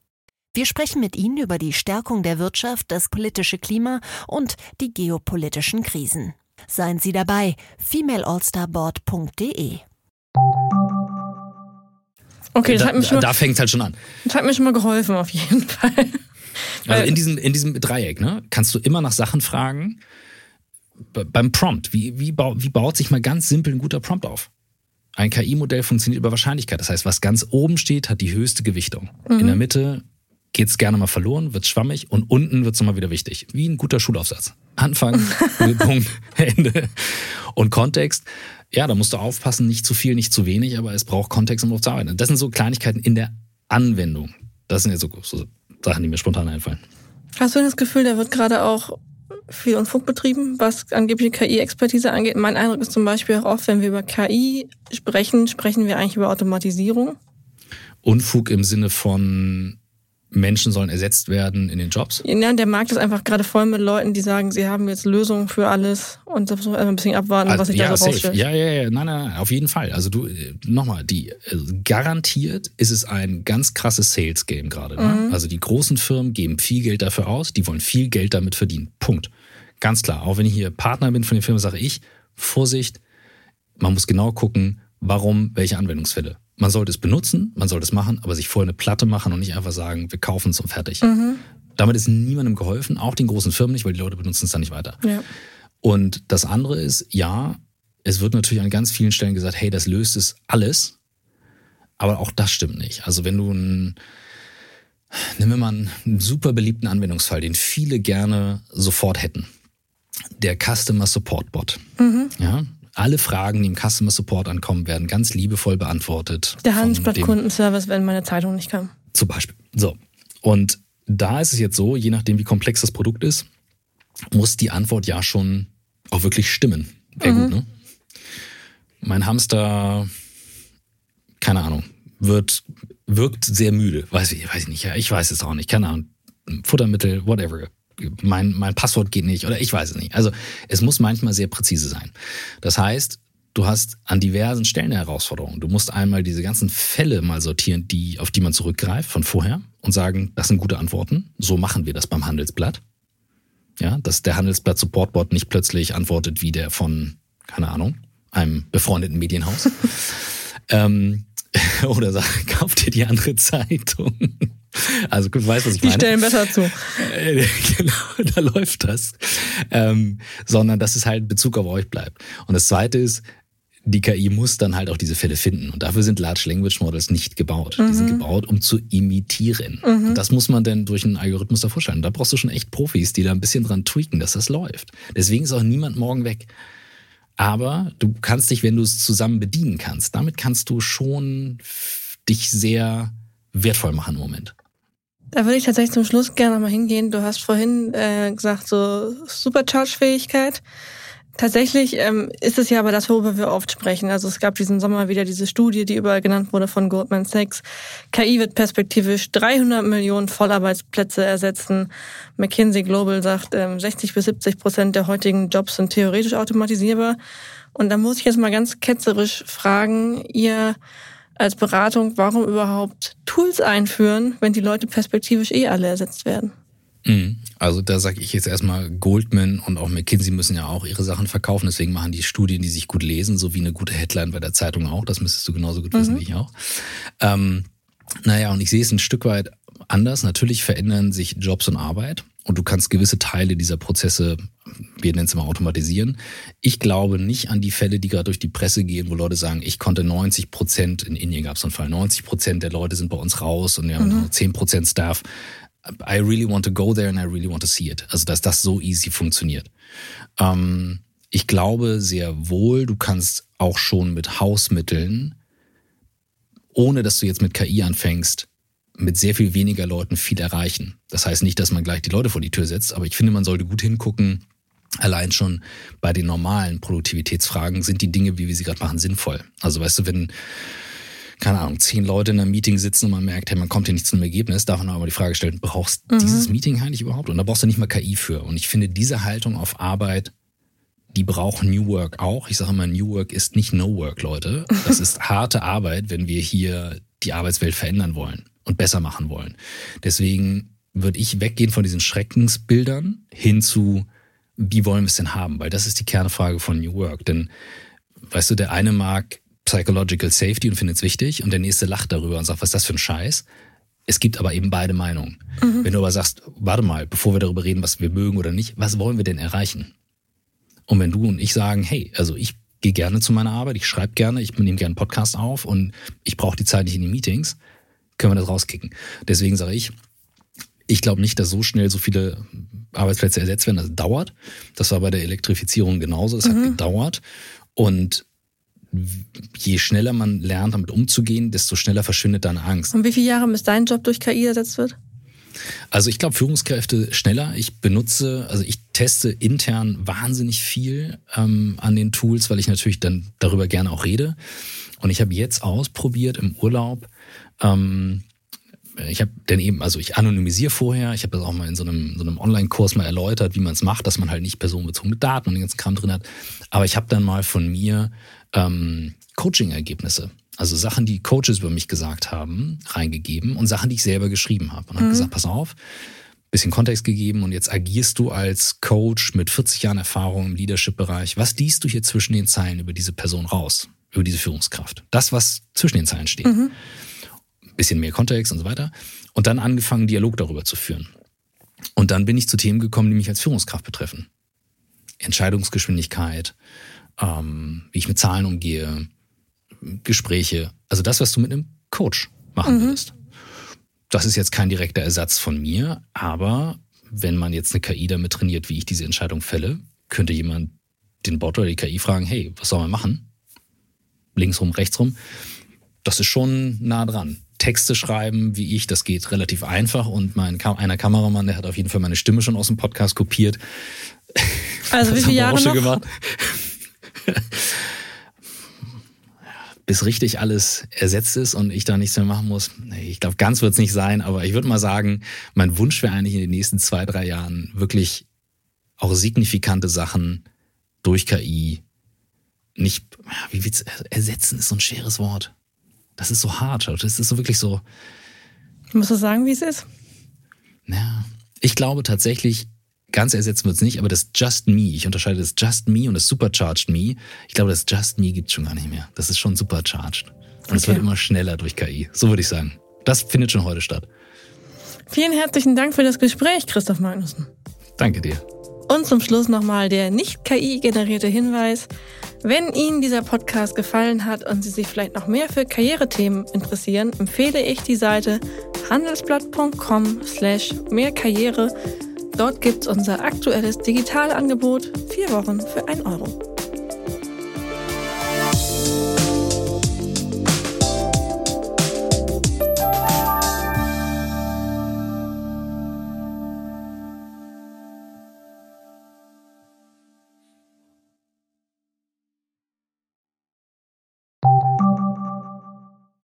Speaker 3: Wir sprechen mit Ihnen über die Stärkung der Wirtschaft, das politische Klima und die geopolitischen Krisen. Seien Sie dabei, femaleallstarboard.de.
Speaker 1: Okay, das
Speaker 2: da,
Speaker 1: hat mich schon
Speaker 2: da fängt es halt schon an.
Speaker 1: Das hat mir schon mal geholfen, auf jeden Fall. [laughs]
Speaker 2: Also in diesem, in diesem Dreieck ne, kannst du immer nach Sachen fragen. Beim Prompt, wie, wie, wie baut sich mal ganz simpel ein guter Prompt auf? Ein KI-Modell funktioniert über Wahrscheinlichkeit. Das heißt, was ganz oben steht, hat die höchste Gewichtung. Mhm. In der Mitte geht's gerne mal verloren, wird schwammig und unten wird's nochmal wieder wichtig. Wie ein guter Schulaufsatz. Anfang, [laughs] Punkt, Ende. Und Kontext, ja, da musst du aufpassen, nicht zu viel, nicht zu wenig, aber es braucht Kontext, um darauf zu arbeiten. Das sind so Kleinigkeiten in der Anwendung. Das sind ja so, so Sachen, die mir spontan einfallen.
Speaker 1: Hast du das Gefühl, da wird gerade auch viel Unfug betrieben, was angebliche KI-Expertise angeht? Mein Eindruck ist zum Beispiel auch oft, wenn wir über KI sprechen, sprechen wir eigentlich über Automatisierung.
Speaker 2: Unfug im Sinne von Menschen sollen ersetzt werden in den Jobs.
Speaker 1: Ja, der Markt ist einfach gerade voll mit Leuten, die sagen, sie haben jetzt Lösungen für alles und muss man ein bisschen abwarten, also, was sich
Speaker 2: ja,
Speaker 1: da so rausstellt.
Speaker 2: Ja, ja, ja, nein, nein, nein, auf jeden Fall. Also du, nochmal, die also garantiert ist es ein ganz krasses Sales-Game gerade. Ne? Mhm. Also die großen Firmen geben viel Geld dafür aus, die wollen viel Geld damit verdienen. Punkt. Ganz klar. Auch wenn ich hier Partner bin von den Firmen, sage ich, Vorsicht, man muss genau gucken, warum, welche Anwendungsfälle. Man sollte es benutzen, man sollte es machen, aber sich vorher eine Platte machen und nicht einfach sagen, wir kaufen es und fertig. Mhm. Damit ist niemandem geholfen, auch den großen Firmen nicht, weil die Leute benutzen es dann nicht weiter. Ja. Und das andere ist, ja, es wird natürlich an ganz vielen Stellen gesagt, hey, das löst es alles. Aber auch das stimmt nicht. Also wenn du einen, nehmen wir mal einen super beliebten Anwendungsfall, den viele gerne sofort hätten. Der Customer Support Bot. Mhm. Ja, alle Fragen, die im Customer Support ankommen, werden ganz liebevoll beantwortet.
Speaker 1: Der Handelsblatt Kundenservice, wenn meine Zeitung nicht kam.
Speaker 2: Zum Beispiel. So. Und da ist es jetzt so, je nachdem, wie komplex das Produkt ist, muss die Antwort ja schon auch wirklich stimmen. Wäre mhm. gut, ne? Mein Hamster, keine Ahnung, wird, wirkt sehr müde. Weiß ich, weiß ich nicht. Ja, ich weiß es auch nicht. Keine Ahnung. Futtermittel, whatever mein, mein Passwort geht nicht oder ich weiß es nicht. Also es muss manchmal sehr präzise sein. Das heißt, du hast an diversen Stellen eine Herausforderung. Du musst einmal diese ganzen Fälle mal sortieren, die, auf die man zurückgreift von vorher und sagen, das sind gute Antworten. So machen wir das beim Handelsblatt. Ja, dass der Handelsblatt Supportbot nicht plötzlich antwortet wie der von, keine Ahnung, einem befreundeten Medienhaus. [laughs] ähm, [laughs] oder sagt, [laughs] kauft dir die andere Zeitung. Also du weißt, was ich
Speaker 1: die
Speaker 2: meine.
Speaker 1: Die stellen besser zu. [laughs]
Speaker 2: genau, da läuft das. Ähm, sondern dass es halt in Bezug auf euch bleibt. Und das Zweite ist, die KI muss dann halt auch diese Fälle finden. Und dafür sind Large Language Models nicht gebaut. Mhm. Die sind mhm. gebaut, um zu imitieren. Mhm. Und das muss man dann durch einen Algorithmus davor stellen. Da brauchst du schon echt Profis, die da ein bisschen dran tweaken, dass das läuft. Deswegen ist auch niemand morgen weg. Aber du kannst dich, wenn du es zusammen bedienen kannst, damit kannst du schon dich sehr wertvoll machen im Moment.
Speaker 1: Da würde ich tatsächlich zum Schluss gerne nochmal hingehen. Du hast vorhin äh, gesagt, so Supercharge-Fähigkeit. Tatsächlich ähm, ist es ja aber das, worüber wir oft sprechen. Also es gab diesen Sommer wieder diese Studie, die überall genannt wurde von Goldman Sachs. KI wird perspektivisch 300 Millionen Vollarbeitsplätze ersetzen. McKinsey Global sagt, ähm, 60 bis 70 Prozent der heutigen Jobs sind theoretisch automatisierbar. Und da muss ich jetzt mal ganz ketzerisch fragen, ihr als Beratung, warum überhaupt Tools einführen, wenn die Leute perspektivisch eh alle ersetzt werden?
Speaker 2: Mhm. Also da sage ich jetzt erstmal, Goldman und auch McKinsey müssen ja auch ihre Sachen verkaufen, deswegen machen die Studien, die sich gut lesen, so wie eine gute Headline bei der Zeitung auch, das müsstest du genauso gut wissen mhm. wie ich auch. Ähm, naja, und ich sehe es ein Stück weit anders. Natürlich verändern sich Jobs und Arbeit und du kannst gewisse Teile dieser Prozesse, wir nennen es immer automatisieren. Ich glaube nicht an die Fälle, die gerade durch die Presse gehen, wo Leute sagen, ich konnte 90 Prozent, in Indien gab es einen Fall, 90 Prozent der Leute sind bei uns raus und wir haben mhm. nur 10 Prozent Staff. I really want to go there and I really want to see it. Also, dass das so easy funktioniert. Ähm, ich glaube sehr wohl, du kannst auch schon mit Hausmitteln, ohne dass du jetzt mit KI anfängst, mit sehr viel weniger Leuten viel erreichen. Das heißt nicht, dass man gleich die Leute vor die Tür setzt, aber ich finde, man sollte gut hingucken. Allein schon bei den normalen Produktivitätsfragen sind die Dinge, wie wir sie gerade machen, sinnvoll. Also weißt du, wenn keine Ahnung, zehn Leute in einem Meeting sitzen und man merkt, hey, man kommt hier nicht zu einem Ergebnis, darf man aber die Frage stellen, brauchst mhm. dieses Meeting eigentlich überhaupt? Und da brauchst du nicht mal KI für. Und ich finde, diese Haltung auf Arbeit, die braucht New Work auch. Ich sage immer, New Work ist nicht No Work, Leute. Das ist harte Arbeit, wenn wir hier die Arbeitswelt verändern wollen und besser machen wollen. Deswegen würde ich weggehen von diesen Schreckensbildern hin zu, wie wollen wir es denn haben? Weil das ist die Kernfrage von New Work. Denn, weißt du, der eine mag Psychological Safety und findet es wichtig und der nächste lacht darüber und sagt, was ist das für ein Scheiß? Es gibt aber eben beide Meinungen. Mhm. Wenn du aber sagst, warte mal, bevor wir darüber reden, was wir mögen oder nicht, was wollen wir denn erreichen? Und wenn du und ich sagen, hey, also ich gehe gerne zu meiner Arbeit, ich schreibe gerne, ich nehme gerne einen Podcast auf und ich brauche die Zeit nicht in den Meetings, können wir das rauskicken. Deswegen sage ich, ich glaube nicht, dass so schnell so viele Arbeitsplätze ersetzt werden. Das dauert. Das war bei der Elektrifizierung genauso. Es mhm. hat gedauert. Und je schneller man lernt, damit umzugehen, desto schneller verschwindet deine Angst.
Speaker 1: Und wie viele Jahre bis dein Job durch KI ersetzt wird?
Speaker 2: Also ich glaube Führungskräfte schneller. Ich benutze, also ich teste intern wahnsinnig viel ähm, an den Tools, weil ich natürlich dann darüber gerne auch rede. Und ich habe jetzt ausprobiert im Urlaub ähm, ich habe dann eben, also ich anonymisiere vorher, ich habe das auch mal in so einem, so einem Online-Kurs mal erläutert, wie man es macht, dass man halt nicht personenbezogene Daten und den ganzen Kram drin hat. Aber ich habe dann mal von mir ähm, Coaching-Ergebnisse, also Sachen, die Coaches über mich gesagt haben, reingegeben und Sachen, die ich selber geschrieben habe. Und habe mhm. gesagt, pass auf, bisschen Kontext gegeben und jetzt agierst du als Coach mit 40 Jahren Erfahrung im Leadership-Bereich. Was liest du hier zwischen den Zeilen über diese Person raus, über diese Führungskraft? Das, was zwischen den Zeilen steht. Mhm bisschen mehr Kontext und so weiter. Und dann angefangen, Dialog darüber zu führen. Und dann bin ich zu Themen gekommen, die mich als Führungskraft betreffen. Entscheidungsgeschwindigkeit, ähm, wie ich mit Zahlen umgehe, Gespräche. Also das, was du mit einem Coach machen mhm. würdest. Das ist jetzt kein direkter Ersatz von mir, aber wenn man jetzt eine KI damit trainiert, wie ich diese Entscheidung fälle, könnte jemand den Bot oder die KI fragen, hey, was soll man machen? Linksrum, rechtsrum. Das ist schon nah dran. Texte schreiben wie ich, das geht relativ einfach und mein einer Kameramann, der hat auf jeden Fall meine Stimme schon aus dem Podcast kopiert. [laughs]
Speaker 1: Also [laughs] wie viele Jahre noch? Gemacht. [laughs]
Speaker 2: Bis richtig alles ersetzt ist und ich da nichts mehr machen muss. Ich glaube, ganz wird es nicht sein, aber ich würde mal sagen, mein Wunsch wäre eigentlich in den nächsten zwei, drei Jahren wirklich auch signifikante Sachen durch KI nicht, wie ersetzen ist so ein schweres Wort das ist so hart. Das ist so wirklich so.
Speaker 1: Musst du sagen, wie es ist?
Speaker 2: Ja, ich glaube tatsächlich, ganz ersetzen wird es nicht, aber das Just Me, ich unterscheide das Just Me und das Supercharged Me. Ich glaube, das Just Me gibt es schon gar nicht mehr. Das ist schon supercharged. Und es wird immer schneller durch KI. So würde ich sagen. Das findet schon heute statt.
Speaker 1: Vielen herzlichen Dank für das Gespräch, Christoph Magnussen.
Speaker 2: Danke dir.
Speaker 1: Und zum Schluss nochmal der nicht KI-generierte Hinweis. Wenn Ihnen dieser Podcast gefallen hat und Sie sich vielleicht noch mehr für Karrierethemen interessieren, empfehle ich die Seite handelsblatt.com slash mehrkarriere. Dort gibt's unser aktuelles Digitalangebot. Vier Wochen für ein Euro.